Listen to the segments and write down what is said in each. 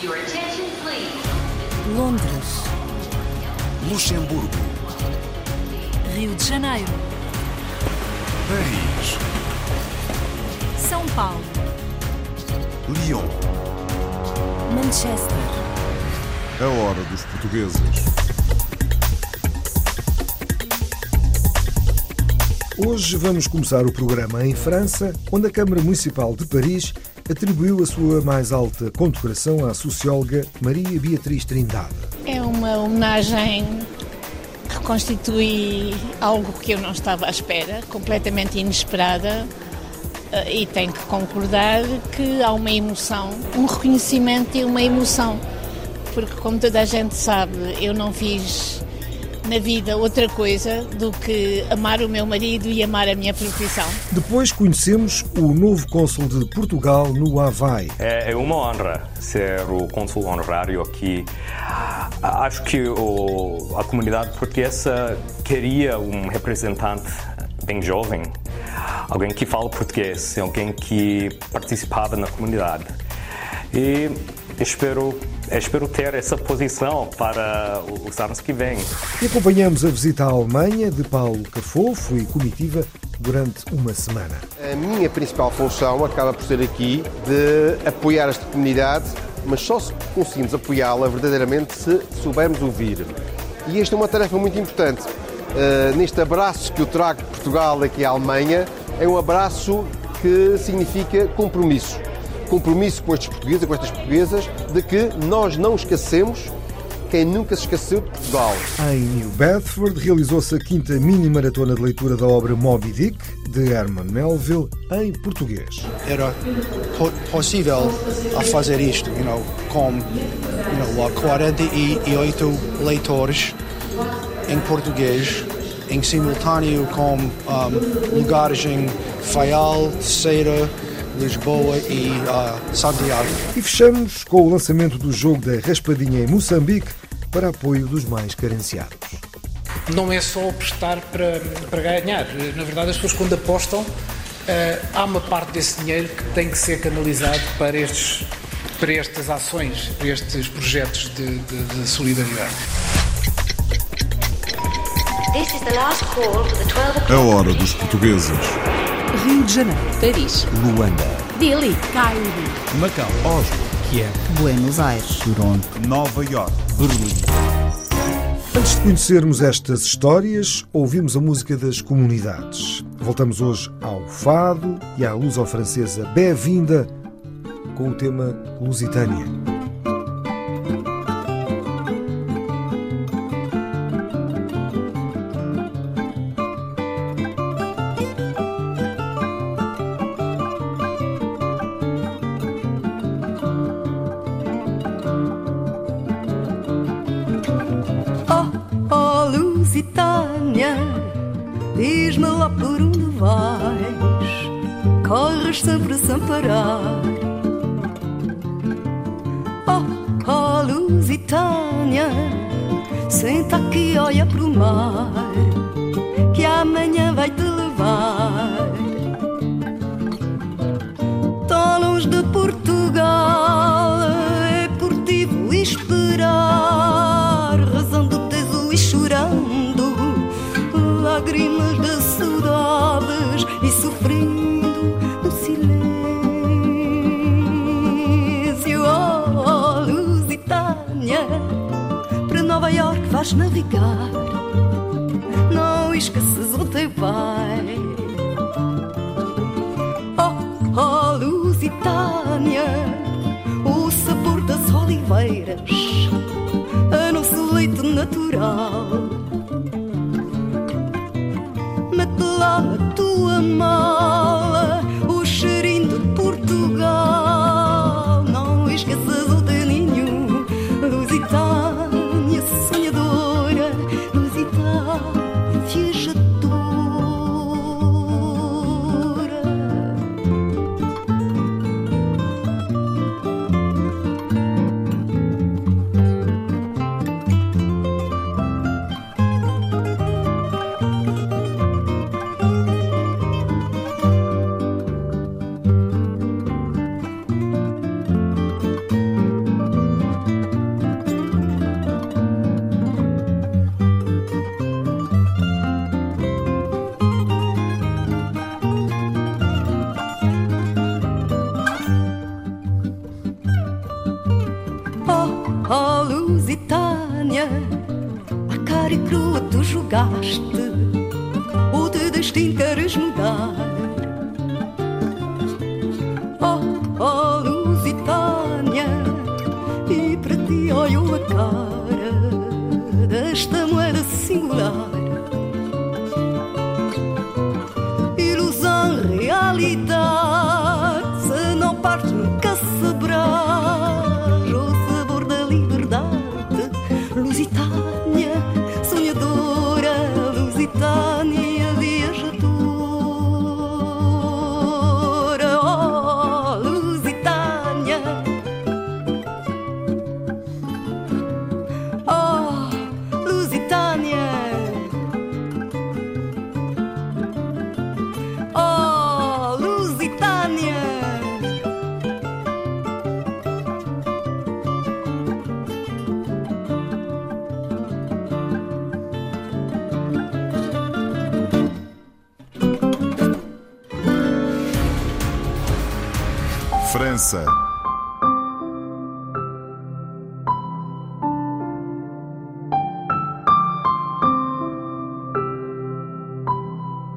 Your attention, please. Londres, Luxemburgo, Rio de Janeiro, Paris, São Paulo, Lyon. Manchester, A hora dos portugueses. Hoje vamos começar o programa em França, onde a Câmara Municipal de Paris atribuiu a sua mais alta condecoração à socióloga Maria Beatriz Trindade. É uma homenagem que constitui algo que eu não estava à espera, completamente inesperada, eh, e tenho que concordar que há uma emoção, um reconhecimento e uma emoção, porque, como toda a gente sabe, eu não fiz na vida outra coisa do que amar o meu marido e amar a minha profissão. Depois conhecemos o novo cônsul de Portugal no Havaí. É, é uma honra ser o cônsul honorário aqui. Acho que o- a comunidade portuguesa queria um representante bem jovem, alguém que fala português, alguém que participava na comunidade. E espero, espero ter essa posição para os anos que vêm. E acompanhamos a visita à Alemanha de Paulo Cafofo e comitiva durante uma semana. A minha principal função acaba por ser aqui de apoiar esta comunidade, mas só se conseguimos apoiá-la verdadeiramente se soubermos ouvir. E esta é uma tarefa muito importante. Uh, neste abraço que eu trago de Portugal aqui à Alemanha, é um abraço que significa compromisso. Compromisso com estes portugueses, com estas portuguesas, de que nós não esquecemos quem nunca se esqueceu de Portugal. Em New Bedford realizou-se a quinta mini-maratona de leitura da obra Moby Dick, de Herman Melville, em português. era po- possível a fazer isto, you know, com you know, 48 leitores em português, em simultâneo com um, lugares em Faial, Ceira, Lisboa e uh, Santiago. E fechamos com o lançamento do jogo da Raspadinha em Moçambique para apoio dos mais carenciados. não é só apostar para, para ganhar. Na verdade, as pessoas quando apostam, eh, há uma parte desse dinheiro que tem que ser canalizado para, estes, para estas ações, para estes projetos de, de- de solidariedade. This is the last call for the 12 o'clock. A hora dos portugueses. Rio de Janeiro, Paris, Luanda, Dili, Cairo, Macau, Oslo, Kiev, Buenos Aires, Toronto, Nova York, Berlim. Antes de conhecermos estas histórias, ouvimos a música das comunidades. Voltamos hoje ao fado e à luso-francesa Bé-vinda com o tema Lusitânia. Oh, oh, Lusitânia, senta aqui, olha pro mar, que amanhã vai te levar. Tão longe de Portugal, é por ti vou esperar, vais navegar, não esqueças o teu pai. Oh, oh, Lusitânia, o sabor das oliveiras, a nosso leite natural. Lusitânia,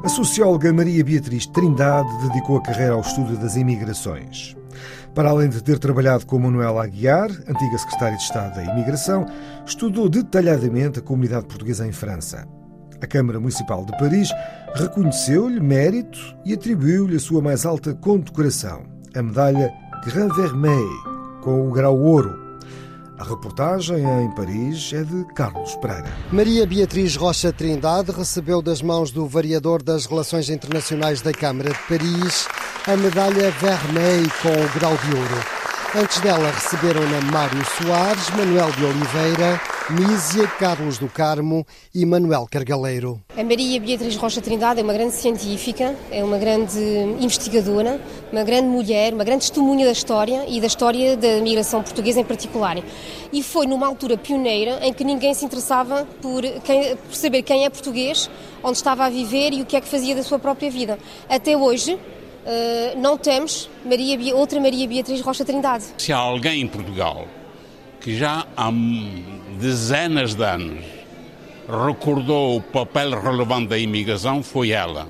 A socióloga Maria Beatriz Trindade dedicou a carreira ao estudo das imigrações. Para além de ter trabalhado com Manuela Aguiar, antiga secretária de Estado da Imigração, estudou detalhadamente a comunidade portuguesa em França. A Câmara Municipal de Paris reconheceu-lhe mérito e atribuiu-lhe a sua mais alta condecoração, a medalha Grand Vermeil, com o grau ouro. A reportagem em Paris é de Carlos Pereira. Maria Beatriz Rocha Trindade recebeu das mãos do variador das Relações Internacionais da Câmara de Paris a medalha Vermeil com o grau de ouro. Antes dela receberam-na Mário Soares, Manuel de Oliveira, Mísia, Carlos do Carmo e Manuel Cargaleiro. A Maria Beatriz Rocha Trindade é uma grande científica, é uma grande investigadora, uma grande mulher, uma grande testemunha da história e da história da migração portuguesa em particular. E foi numa altura pioneira em que ninguém se interessava por, quem, por saber quem é português, onde estava a viver e o que é que fazia da sua própria vida. Até hoje, Uh, não temos Maria, outra Maria Beatriz Rocha Trindade. Se há alguém em Portugal que já há dezenas de anos recordou o papel relevante da imigração, foi ela.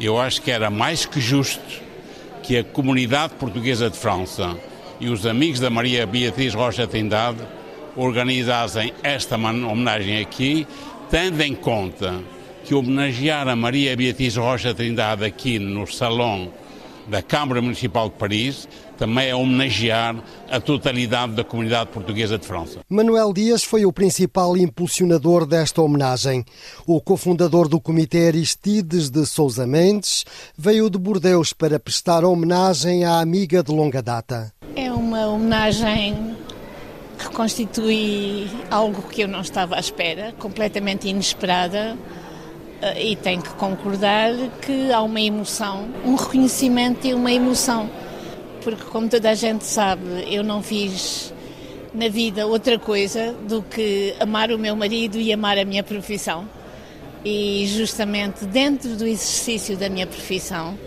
Eu acho que era mais que justo que a comunidade portuguesa de França e os amigos da Maria Beatriz Rocha Trindade organizassem esta homenagem aqui, tendo em conta que homenagear a Maria Beatriz Rocha Trindade aqui no Salão da Câmara Municipal de Paris também é homenagear a totalidade da comunidade portuguesa de França. Manuel Dias foi o principal impulsionador desta homenagem. O cofundador do Comitê Aristides de Sousa Mendes veio de Bordeus para prestar homenagem à amiga de longa data. É uma homenagem que constitui algo que eu não estava à espera, completamente inesperada e tenho que concordar que há uma emoção, um reconhecimento e uma emoção. Porque, como toda a gente sabe, eu não fiz na vida outra coisa do que amar o meu marido e amar a minha profissão. E, justamente dentro do exercício da minha profissão,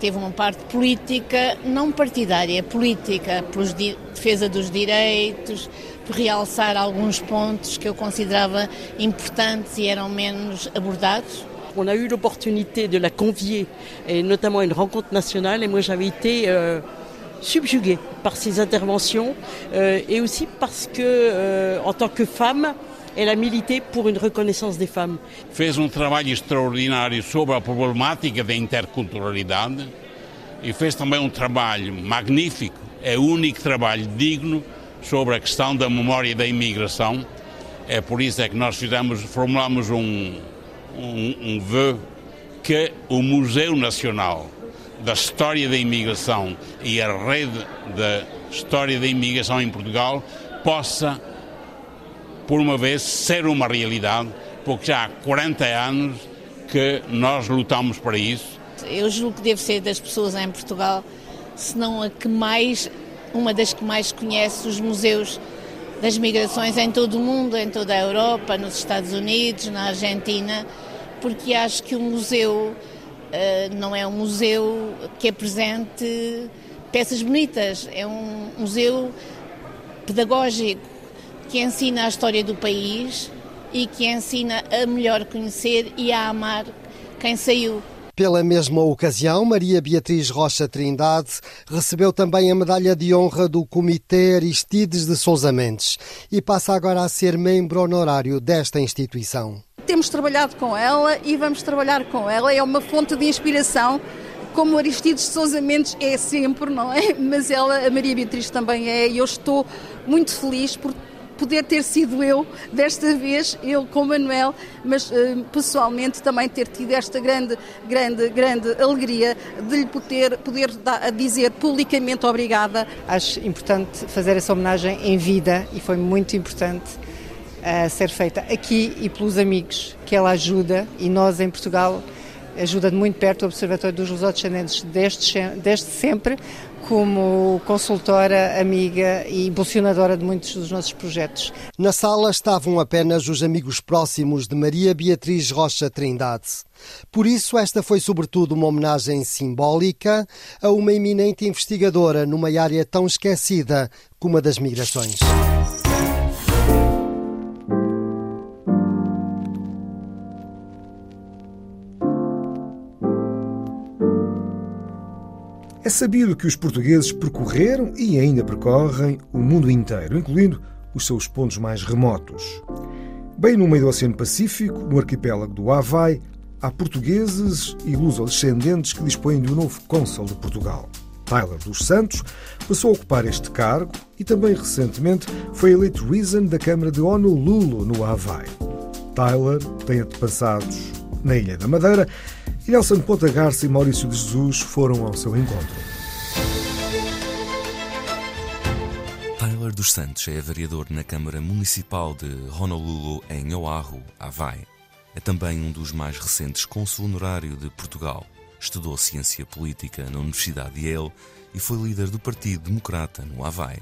teve uma parte política, não partidária, política, pela defesa dos direitos, realçar alguns pontos que eu considerava importantes e eram menos abordados. On a eu l'opportunité de la convier, et notamment à une rencontre nationale, et moi j'avais été euh, subjuguée par ses interventions, euh, et aussi parce que, euh, en tant que femme, elle a milité pour une reconnaissance des femmes. Fez um trabalho extraordinário sobre a problemática da interculturalidade e fez também um trabalho magnífico, é o único trabalho digno sobre a questão da memória da imigração. É por isso é que nós fizemos, formulamos um, um, um que o Museu Nacional da História da Imigração e a Rede da História da Imigração em Portugal possa, por uma vez, ser uma realidade, porque já há 40 anos que nós lutamos para isso. Eu julgo que deve ser das pessoas em Portugal, se não a que mais uma das que mais conhece os museus das migrações em todo o mundo, em toda a Europa, nos Estados Unidos, na Argentina, porque acho que o museu uh, não é um museu que apresente peças bonitas, é um museu pedagógico que ensina a história do país e que ensina a melhor conhecer e a amar quem saiu. Pela mesma ocasião, Maria Beatriz Rocha Trindade recebeu também a medalha de honra do Comitê Aristides de Sousa Mendes e passa agora a ser membro honorário desta instituição. Temos trabalhado com ela e vamos trabalhar com ela. É uma fonte de inspiração como Aristides de Sousa Mendes é sempre, não é? Mas ela, a Maria Beatriz também é, e eu estou muito feliz por poder ter sido eu, desta vez, eu com Manuel, mas uh, pessoalmente também ter tido esta grande, grande, grande alegria de lhe poder, poder dizer publicamente obrigada. Acho importante fazer essa homenagem em vida e foi muito importante uh, ser feita aqui e pelos amigos que ela ajuda e nós em Portugal ajuda de muito perto o Observatório dos Lusodescendentes desde, desde sempre, como consultora, amiga e impulsionadora de muitos dos nossos projetos. Na sala estavam apenas os amigos próximos de Maria Beatriz Rocha Trindade. Por isso, esta foi sobretudo uma homenagem simbólica a uma eminente investigadora numa área tão esquecida como a das migrações. É sabido que os portugueses percorreram e ainda percorrem o mundo inteiro, incluindo os seus pontos mais remotos. Bem no meio do Oceano Pacífico, no arquipélago do Havaí, há portugueses e luso-descendentes que dispõem de um novo cônsul de Portugal. Tyler dos Santos passou a ocupar este cargo e também recentemente foi eleito Reason da Câmara de Honolulu, no Havaí. Tyler tem antepassados na Ilha da Madeira e Nelson Ponta Garça e Maurício de Jesus foram ao seu encontro. Tyler dos Santos é vereador na Câmara Municipal de Honolulu, em Oahu, Havaí. É também um dos mais recentes cônsul honorário de Portugal. Estudou ciência política na Universidade de Yale e foi líder do Partido Democrata no Havaí.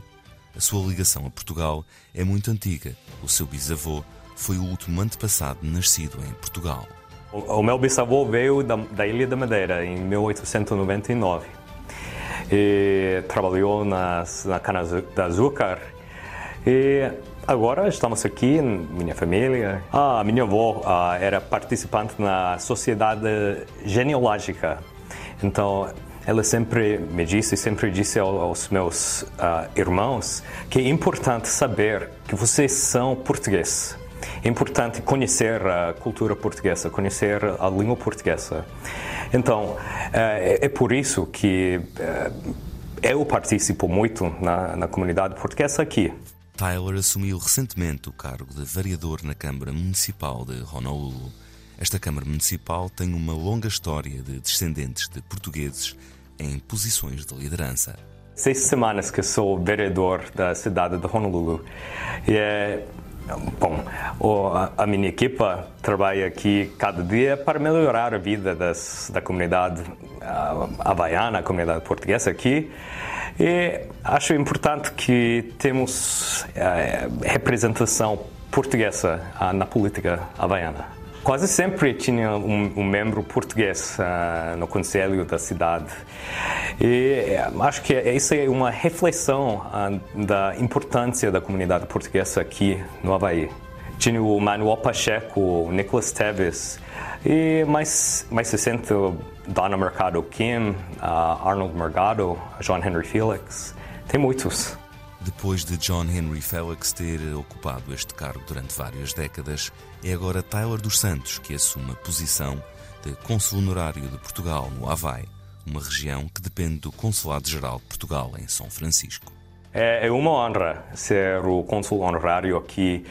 A sua ligação a Portugal é muito antiga. O seu bisavô foi o último antepassado nascido em Portugal. O, meu bisavô veio da, da, Ilha da Madeira em 1899 e trabalhou nas, na cana de açúcar e agora estamos aqui, minha família. Ah, minha avó ah, era participante na sociedade genealógica, então ela sempre me disse, sempre disse aos meus uh, irmãos que é importante saber que vocês são portugueses. É importante conhecer a cultura portuguesa, conhecer a língua portuguesa. Então, eh, é por isso que eh, eu participo muito na, na comunidade portuguesa aqui. Tyler assumiu recentemente o cargo de vereador na Câmara Municipal de Honolulu. Esta Câmara Municipal tem uma longa história de descendentes de portugueses em posições de liderança. Seis semanas que sou vereador da cidade de Honolulu. E é Bom, a minha equipa trabalha aqui cada dia para melhorar a vida das, da comunidade havaiana, a comunidade portuguesa aqui. E acho importante que temos eh, representação portuguesa ah, na política havaiana. Quase sempre tinha um, um membro português uh, no conselho da cidade. E eh, acho que isso é uma reflexão uh, da importância da comunidade portuguesa aqui no Havaí. Tinha o Manuel Pacheco, o Nicolas Teves, e mais, mais recente, Donna Mercado Kim, uh, Arnold Mergado, John Henry Felix. Tem muitos. Depois de John Henry Felix ter ocupado este cargo durante várias décadas, é agora Tyler dos Santos que assume a posição de Cônsul Honorário de Portugal no Havaí, uma região que depende do Consulado-Geral de Portugal em São Francisco. É, é uma honra ser o cônsul honorário aqui.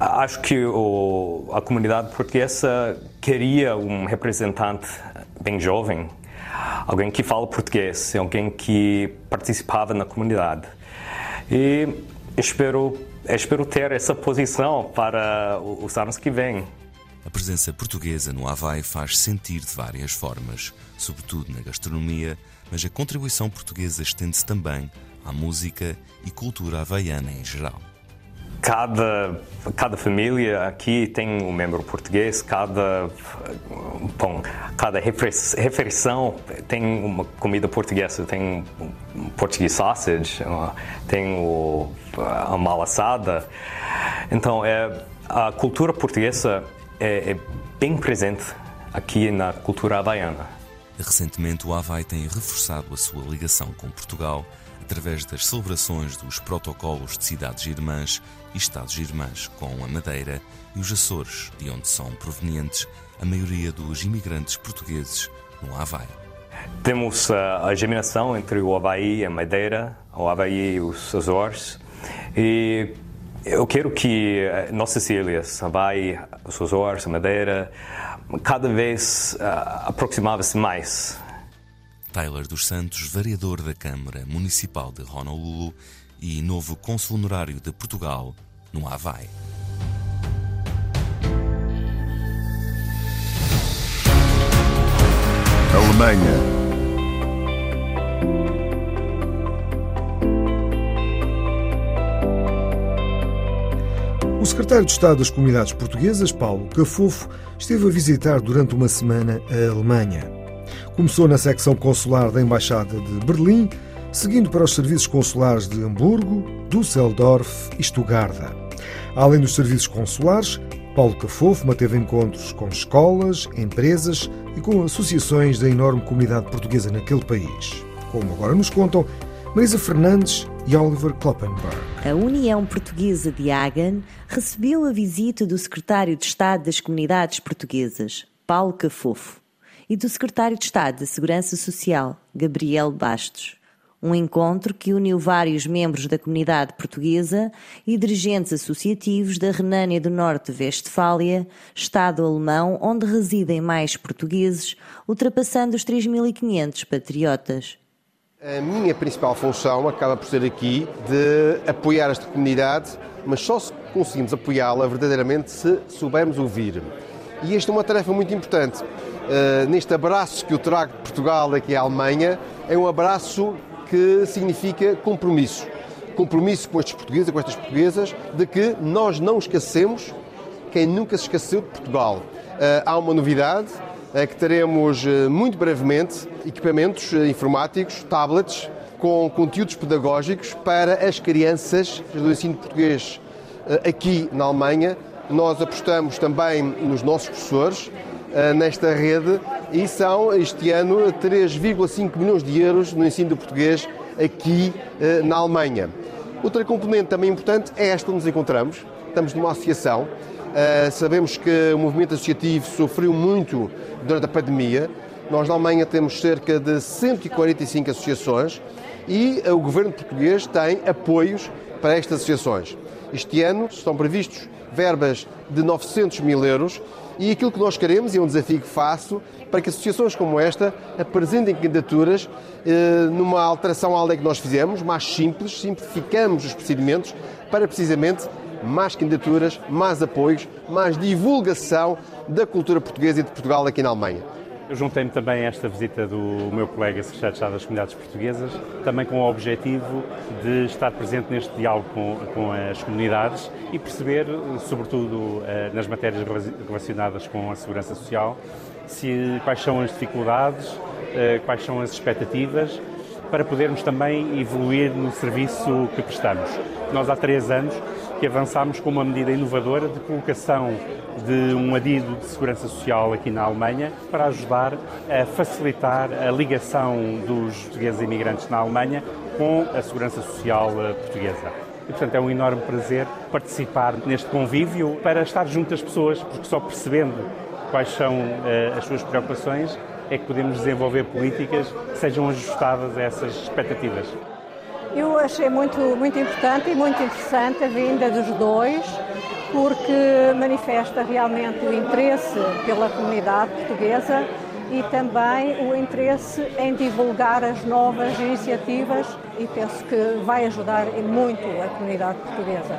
Acho que o, a comunidade portuguesa queria um representante bem jovem, alguém que fala português, alguém que participava na comunidade. E espero, espero ter essa posição para os anos que vêm. A presença portuguesa no Havaí faz sentir de várias formas, sobretudo na gastronomia, mas a contribuição portuguesa estende-se também à música e cultura havaiana em geral. Cada, cada família aqui tem um membro português, cada, bom, cada refeição tem uma comida portuguesa, tem português sausage, tem o, a mala assada. Então, é, a cultura portuguesa é, é bem presente aqui na cultura havaiana. Recentemente, o Havaí tem reforçado a sua ligação com Portugal através das celebrações dos protocolos de cidades irmãs e estados irmãs com a Madeira e os Açores, de onde são provenientes a maioria dos imigrantes portugueses no Havaí. Temos a germinação entre o Havaí e a Madeira, o Havaí e os Açores, e eu quero que nossas ilhas, Havaí, os Açores, a Madeira, cada vez uh, aproximava-se mais Tyler dos Santos, vereador da Câmara Municipal de Honolulu e novo cônsul honorário de Portugal no Havaí. Alemanha. O secretário de Estado das Comunidades Portuguesas, Paulo Cafofo, esteve a visitar durante uma semana a Alemanha. Começou na secção consular da Embaixada de Berlim, seguindo para os serviços consulares de Hamburgo, Düsseldorf e Stuttgart. Além dos serviços consulares, Paulo Cafofo manteve encontros com escolas, empresas e com associações da enorme comunidade portuguesa naquele país. Como agora nos contam Marisa Fernandes e Oliver Kloppenberg. A União Portuguesa de Hagen recebeu a visita do secretário de Estado das Comunidades Portuguesas, Paulo Cafofo e do secretário de Estado da Segurança Social, Gabriel Bastos. Um encontro que uniu vários membros da comunidade portuguesa e dirigentes associativos da Renânia do Norte-Vestfália, Estado alemão onde residem mais portugueses, ultrapassando os 3.500 patriotas. A minha principal função acaba por ser aqui de apoiar esta comunidade, mas só se conseguimos apoiá-la verdadeiramente se soubermos ouvir. E esta é uma tarefa muito importante. Uh, neste abraço que eu trago de Portugal aqui à Alemanha, é um abraço que significa compromisso. Compromisso com estes portugueses com estas portuguesas de que nós não esquecemos quem nunca se esqueceu de Portugal. Uh, há uma novidade, é que teremos muito brevemente equipamentos informáticos, tablets, com conteúdos pedagógicos para as crianças do ensino português aqui na Alemanha nós apostamos também nos nossos professores uh, nesta rede e são este ano 3,5 milhões de euros no ensino do português aqui uh, na Alemanha. Outra componente também importante é esta onde nos encontramos. Estamos numa associação. Uh, sabemos que o movimento associativo sofreu muito durante a pandemia. Nós na Alemanha temos cerca de 145 associações e o governo português tem apoios para estas associações. Este ano estão previstos verbas de 900 mil euros e aquilo que nós queremos, e é um desafio que faço, para que associações como esta apresentem candidaturas eh, numa alteração à lei que nós fizemos, mais simples, simplificamos os procedimentos para precisamente mais candidaturas, mais apoios, mais divulgação da cultura portuguesa e de Portugal aqui na Alemanha. Eu juntei-me também a esta visita do meu colega secretário de Estado das Comunidades Portuguesas, também com o objetivo de estar presente neste diálogo com, com as comunidades e perceber, sobretudo eh, nas matérias relacionadas com a segurança social, se, quais são as dificuldades, eh, quais são as expectativas, para podermos também evoluir no serviço que prestamos. Nós há três anos que avançámos com uma medida inovadora de colocação de um adido de segurança social aqui na Alemanha para ajudar a facilitar a ligação dos portugueses imigrantes na Alemanha com a segurança social eh, portuguesa. E, portanto, é um enorme prazer participar neste convívio para estar junto das pessoas, porque só percebendo quais são uh, as suas preocupações é que podemos desenvolver políticas que sejam ajustadas a essas expectativas. Eu achei muito, muito importante e muito interessante a vinda dos dois, porque manifesta realmente o interesse pela comunidade portuguesa e também o interesse em divulgar as novas iniciativas e penso que vai ajudar muito a comunidade portuguesa.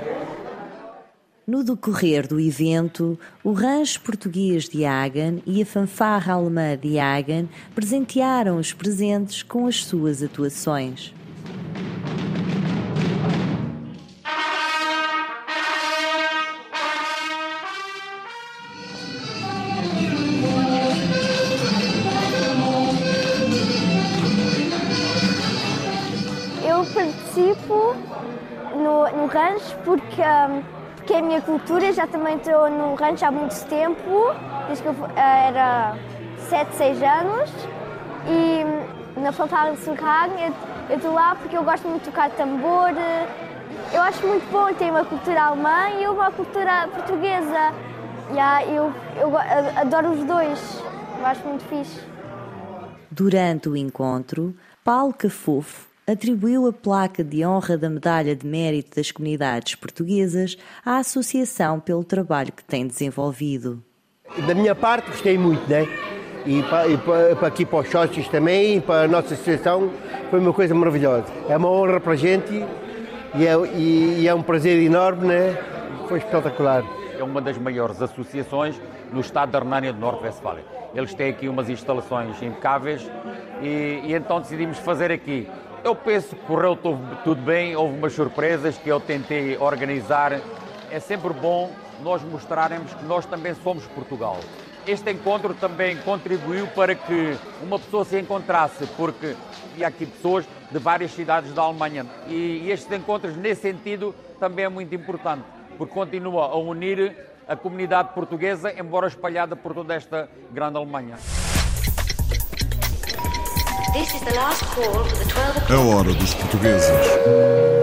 No decorrer do evento, o rancho português de Hagen e a fanfarra alemã de Hagen presentearam os presentes com as suas atuações. Porque, é a minha cultura. Já também estou no rancho há muito tempo, desde que eu uh, era 7, 6 anos. E na fanfarra de Serragem eu estou lá porque eu gosto muito de tocar tambor. Eu acho muito bom ter uma cultura alemã e uma cultura portuguesa. Yeah, eu, eu adoro os dois, eu acho muito fixe. Durante o encontro, Paulo Cafofo atribuiu a placa de honra da Medalha de Mérito das Comunidades Portuguesas à Associação pelo trabalho que tem desenvolvido. Da minha parte, gostei muito, né? E para, e para, para aqui para os sócios também, e para a nossa associação, foi uma coisa maravilhosa. É uma honra para a gente e é, e, e é um prazer enorme, né? Foi espetacular. É uma das maiores associações no estado da Renânia do Norte-Westfália. Eles têm aqui umas instalações impecáveis e, e, então decidimos fazer aqui. Eu penso que correu tudo bem, houve umas surpresas que eu tentei organizar. É sempre bom nós mostrarmos que nós também somos Portugal. Este encontro também contribuiu para que uma pessoa se encontrasse, porque havia aqui pessoas de várias cidades da Alemanha. E estes encontros, nesse sentido, também é muito importante, porque continua a unir a comunidade portuguesa, embora espalhada por toda esta grande Alemanha. A hora dos portugueses.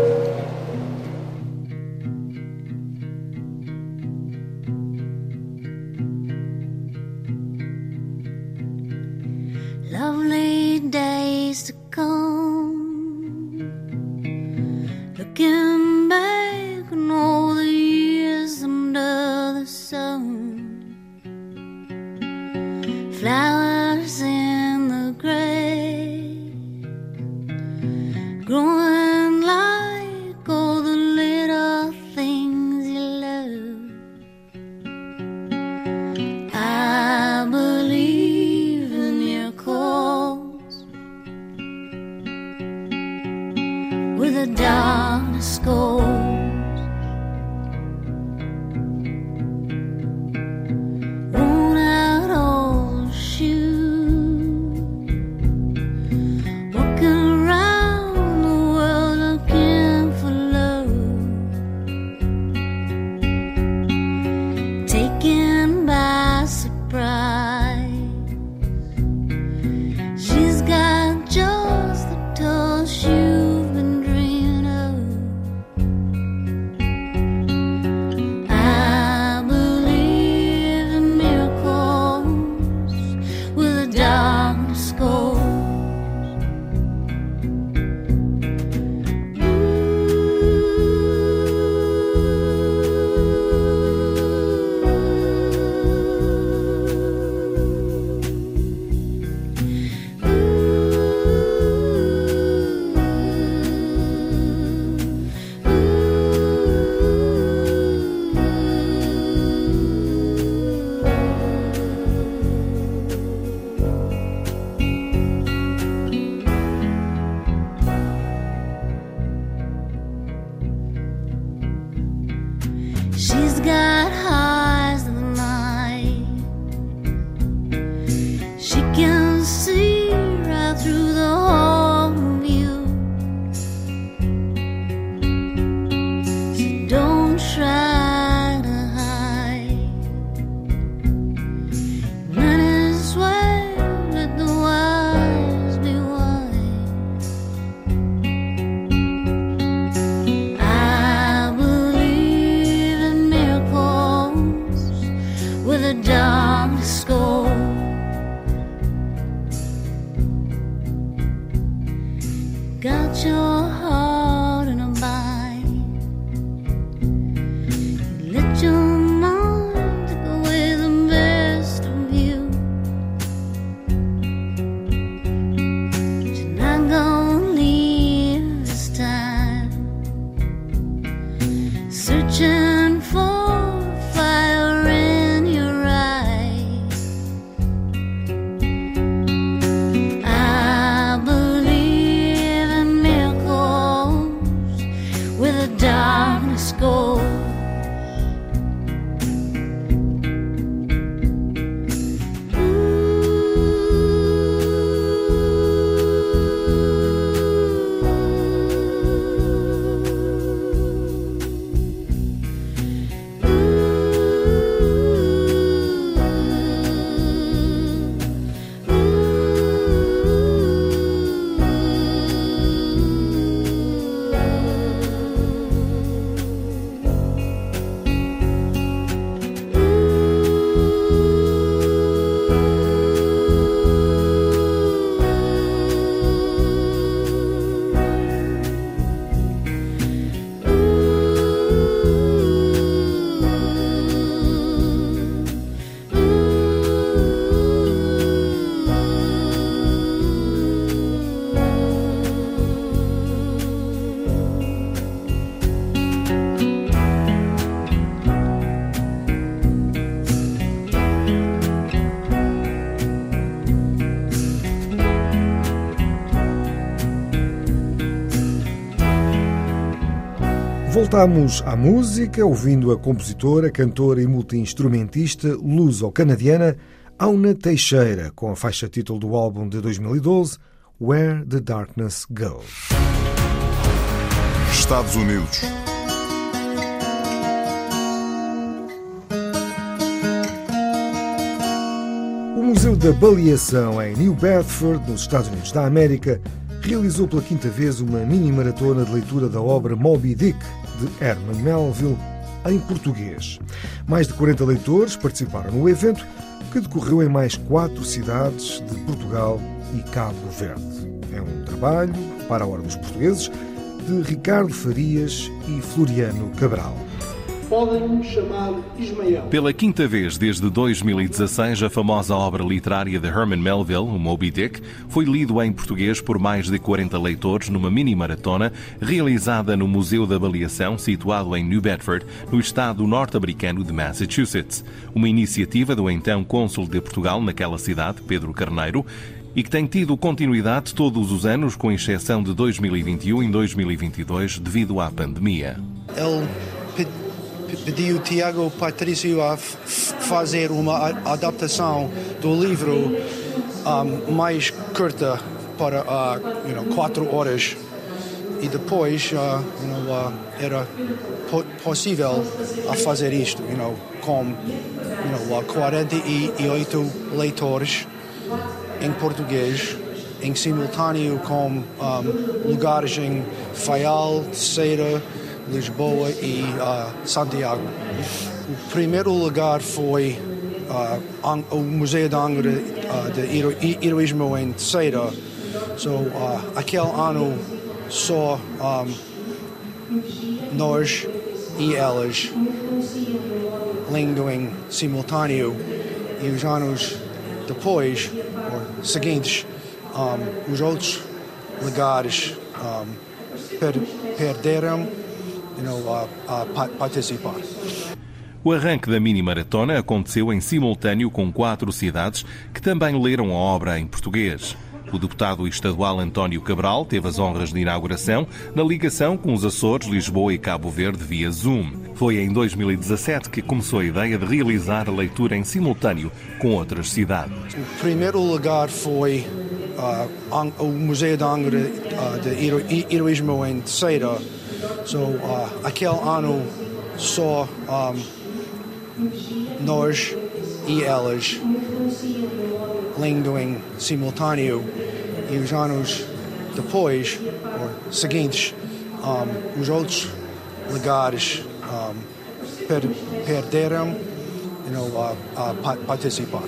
Voltamos à música, ouvindo a compositora, cantora e multi-instrumentista luso-canadiana Auna Teixeira, com a faixa título do álbum de 2012, Where the Darkness Goes. Estados Unidos. O Museu da Baleação em New Bedford, nos Estados Unidos da América, realizou pela quinta vez uma mini-maratona de leitura da obra Moby Dick, de Herman Melville, em português. Mais de 40 leitores participaram no evento, que decorreu em mais quatro cidades de Portugal e Cabo Verde. É um trabalho, para dos portugueses, de Ricardo Farias e Floriano Cabral. Podem-me chamar Ismael. Pela quinta vez desde 2016, a famosa obra literária de Herman Melville, o Moby Dick, foi lido em português por mais de 40 leitores numa mini-maratona realizada no Museu da Avaliação, situado em New Bedford, no estado norte-americano de Massachusetts. Uma iniciativa do então cônsul de Portugal naquela cidade, Pedro Carneiro, e que tem tido continuidade todos os anos, com exceção de 2021 e 2022, devido à pandemia. Ele pediu Tiago Patrício a fazer uma adaptação do livro um, mais curta para uh, you know, quatro horas. E depois uh, you know, uh, era po possível a fazer isto you know, com you know, 48 leitores em português em simultâneo com um, lugares em Faial, Ceira, Lisboa e uh, Santiago. O primeiro lugar foi uh, o Museu de Angra uh, de Heroísmo em Ceira. So, uh, aquele ano só um, nós e elas lendo em simultâneo e os anos depois, ou seguintes, um, os outros lugares um, per perderam you know, a, a participar. O arranque da mini-maratona aconteceu em simultâneo com quatro cidades que também leram a obra em português. O deputado estadual António Cabral teve as honras de inauguração na ligação com os Açores, Lisboa e Cabo Verde via Zoom. Foi em 2017 que começou a ideia de realizar a leitura em simultâneo com outras cidades. O primeiro lugar foi uh, o Museu de Angra uh, de Heroísmo em Ceira. So, uh, aquele ano só um, nós e elas lendo em simultâneo e os anos depois, ou seguintes, um, os outros um, per perderam you know, a, a participar.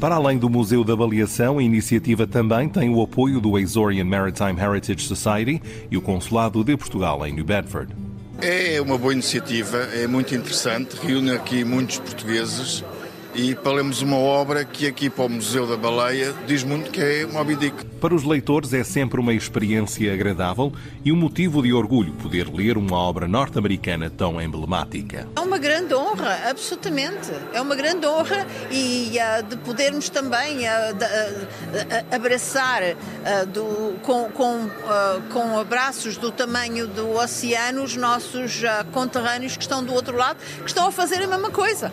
Para além do Museu da Avaliação, a iniciativa também tem o apoio do Azorian Maritime Heritage Society e o Consulado de Portugal em New Bedford. É uma boa iniciativa, é muito interessante, reúne aqui muitos portugueses e para lermos uma obra que aqui para o Museu da Baleia diz muito que é Moby Dick. Para os leitores é sempre uma experiência agradável e um motivo de orgulho poder ler uma obra norte-americana tão emblemática. É uma grande honra, absolutamente. É uma grande honra e uh, de podermos também uh, de, uh, abraçar do, com, com, com abraços do tamanho do oceano os nossos conterrâneos que estão do outro lado, que estão a fazer a mesma coisa.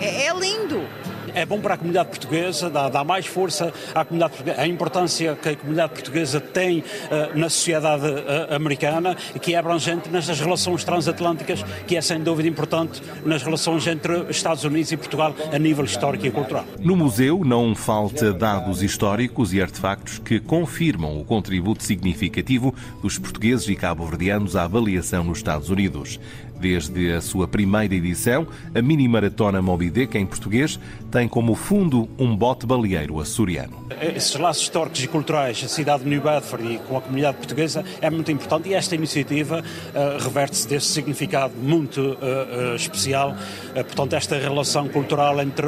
É, é lindo é bom para a comunidade portuguesa, dá, dá, mais força à comunidade portuguesa, a importância que a comunidade portuguesa tem uh, na sociedade uh, americana e que é abrangente nestas relações transatlânticas, que é sem dúvida importante nas relações entre Estados Unidos e Portugal a nível histórico e cultural. No museu não falta dados históricos e artefactos que confirmam o contributo significativo dos portugueses e cabo-verdianos à avaliação nos Estados Unidos. Desde a sua primeira edição, a mini maratona Moby Dick em português tem como fundo um bote baleeiro açoriano. Esses laços históricos e culturais, a cidade de New Bedford e com a comunidade portuguesa é muito importante e esta iniciativa uh, reverte-se deste significado muito uh, uh, especial. portanto, esta relação cultural entre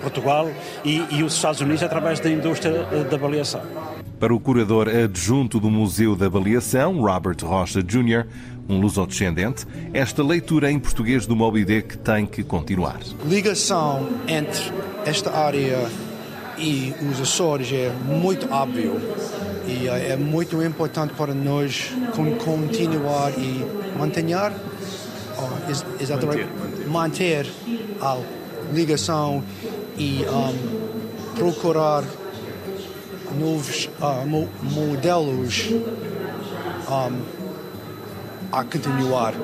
Portugal e, e os Estados Unidos através da indústria da avaliação. Para o curador adjunto do Museu da Avaliação, Robert Rocha Jr., um lusodescendente, esta leitura em português do Moby Dick tem que continuar. Ligação entre esta área e os Açores é muito óbvio. e é muito importante para nós continuar e manter, oh, is, is manter, right? manter a ligação e um, procurar novos uh, mo modelos um, a continuar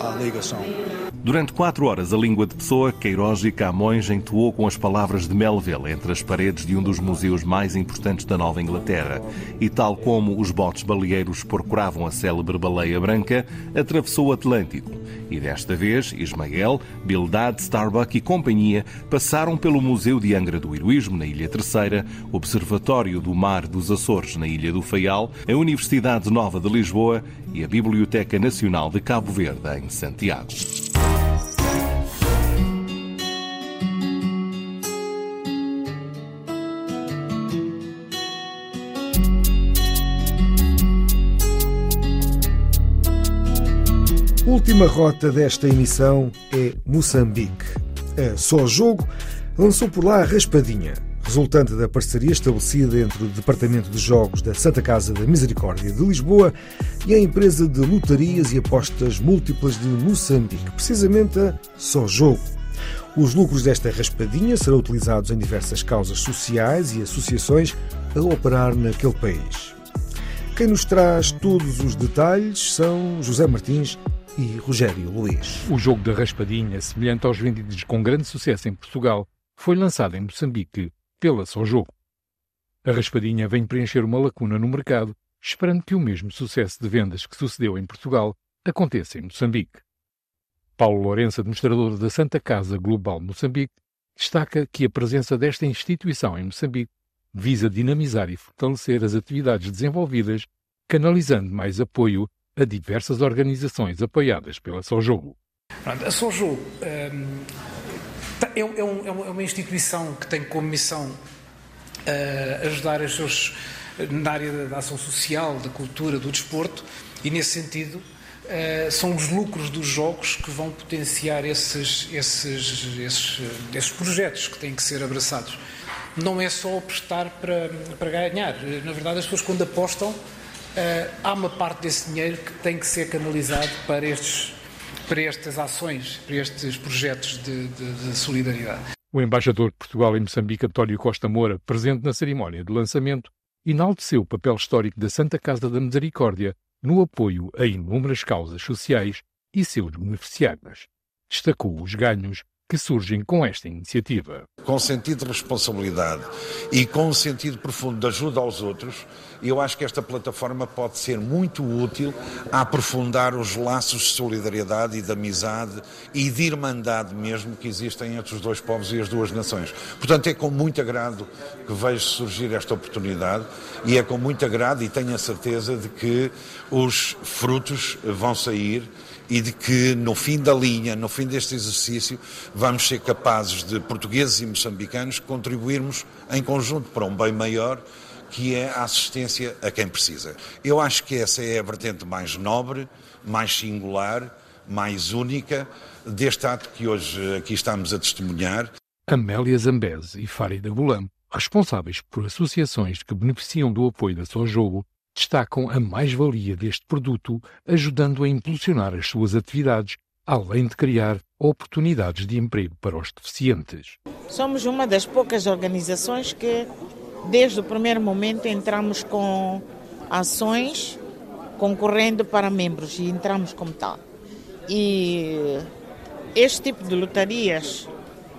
a ligação. Durante quatro horas, a língua de Pessoa, Queiroz e Camões entoou com as palavras de Melville entre as paredes de um dos museus mais importantes da Nova Inglaterra. E tal como os botes baleeiros procuravam a célebre baleia branca, atravessou o Atlântico. E desta vez, Ismael, Bildad, Starbuck e companhia passaram pelo Museu de Angra do Heroísmo, na Ilha Terceira, Observatório do Mar dos Açores, na Ilha do Faial, a Universidade Nova de Lisboa e a Biblioteca Nacional de Cabo Verde, em Santiago. Última rota desta emissão é Moçambique. A Só Jogo lançou por lá a Raspadinha, resultante da parceria estabelecida entre o Departamento de Jogos da Santa Casa da Misericórdia de Lisboa e a empresa de lotarias e apostas múltiplas de Moçambique, precisamente a Só Jogo. Os lucros desta raspadinha serão utilizados em diversas causas sociais e associações a operar naquele país. Quem nos traz todos os detalhes são José Martins e Rogério Luís. O jogo da raspadinha, semelhante aos vendidos com grande sucesso em Portugal, foi lançado em Moçambique pela Só Jogo. A raspadinha vem preencher uma lacuna no mercado, esperando que o mesmo sucesso de vendas que sucedeu em Portugal aconteça em Moçambique. Paulo Lourenço, administrador da Santa Casa Global Moçambique, destaca que a presença desta instituição em Moçambique visa dinamizar e fortalecer as atividades desenvolvidas, canalizando mais apoio a diversas organizações apoiadas pela Sojogo. A Sojogo hum, é, é, um, é, uma instituição que tem como missão uh, ajudar as seus na área da ação social, da cultura, do desporto e nesse sentido uh, são os lucros dos jogos que vão potenciar esses, esses, esses, esses projetos que têm que ser abraçados. Não é só apostar para, para ganhar. Na verdade, as pessoas quando apostam há uma parte desse dinheiro que tem que ser canalizado para, estes, para estas ações, para estes projetos de, de, de solidariedade. O embaixador de Portugal em Moçambique, António Costa Moura, presente na cerimónia de lançamento, enalteceu o papel histórico da Santa Casa da Misericórdia no apoio a inúmeras causas sociais e seus beneficiários. Destacou os ganhos que surgem com esta iniciativa. Com sentido de responsabilidade e com um sentido profundo de ajuda aos outros, eu acho que esta plataforma pode ser muito útil a aprofundar os laços de solidariedade e de amizade e de irmandade mesmo que existem entre os dois povos e as duas nações. Portanto, é com muito agrado que vejo surgir esta oportunidade e é com muito agrado e tenho a certeza de que os frutos vão sair e de que no fim da linha, no fim deste exercício, vamos ser capazes de, portugueses e moçambicanos, contribuirmos em conjunto para um bem maior, que é a assistência a quem precisa. Eu acho que essa é a vertente mais nobre, mais singular, mais única deste ato que hoje aqui estamos a testemunhar. Amélia Zambese e Farida Gulam, responsáveis por associações que beneficiam do apoio da Só Jogo, destacam a mais-valia deste produto, ajudando a impulsionar as suas atividades, além de criar oportunidades de emprego para os deficientes. Somos uma das poucas organizações que, desde o primeiro momento, entramos com ações concorrendo para membros e entramos como tal. E este tipo de lotarias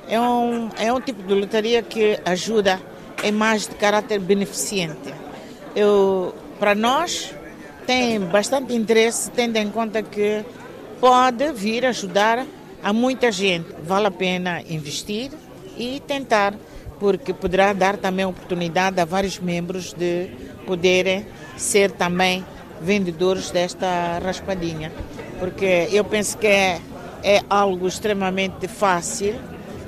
é um, é um tipo de lotaria que ajuda em mais de caráter beneficente. Eu para nós tem bastante interesse, tendo em conta que pode vir ajudar a muita gente. Vale a pena investir e tentar, porque poderá dar também oportunidade a vários membros de poderem ser também vendedores desta raspadinha. Porque eu penso que é, é algo extremamente fácil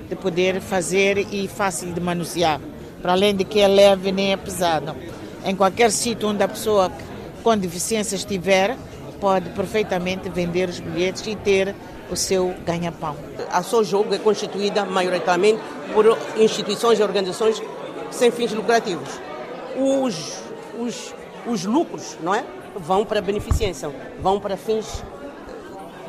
de poder fazer e fácil de manusear. Para além de que é leve nem é pesado em qualquer sítio onde a pessoa com deficiência estiver, pode perfeitamente vender os bilhetes e ter o seu ganha-pão. A Só Jogo é constituída maioritariamente por instituições e organizações sem fins lucrativos. Os, os os lucros, não é? Vão para a beneficência, vão para fins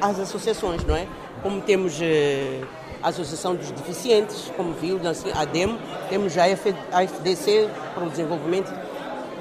às associações, não é? Como temos eh, a Associação dos Deficientes, como viu, a DEM, temos a, FDC para o desenvolvimento,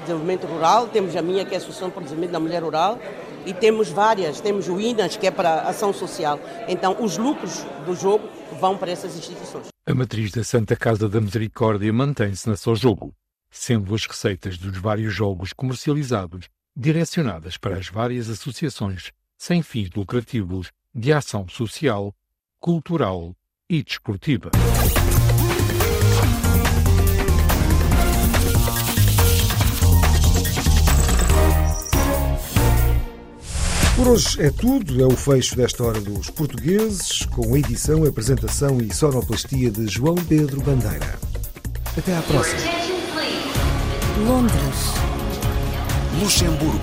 desenvolvimento rural, temos a minha que é a Associação para o Desenvolvimento da Mulher Rural, e temos várias, temos o INAS, que é para ação social. Então, os lucros do jogo vão para essas instituições. A matriz da Santa Casa da Misericórdia mantém-se na Jogo, sendo as receitas dos vários jogos comercializados direcionadas para as várias associações sem fins lucrativos de ação social, cultural e desportiva. Por hoje é tudo, é o fecho desta Hora dos Portugueses, com a edição, apresentação e sonoplastia de João Pedro Bandeira. Até à próxima. Londres. Luxemburgo.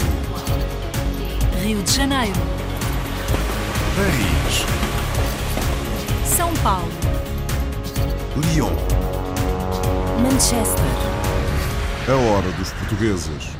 Rio de Janeiro. Paris. São Paulo. Lyon. Manchester. A Hora dos Portugueses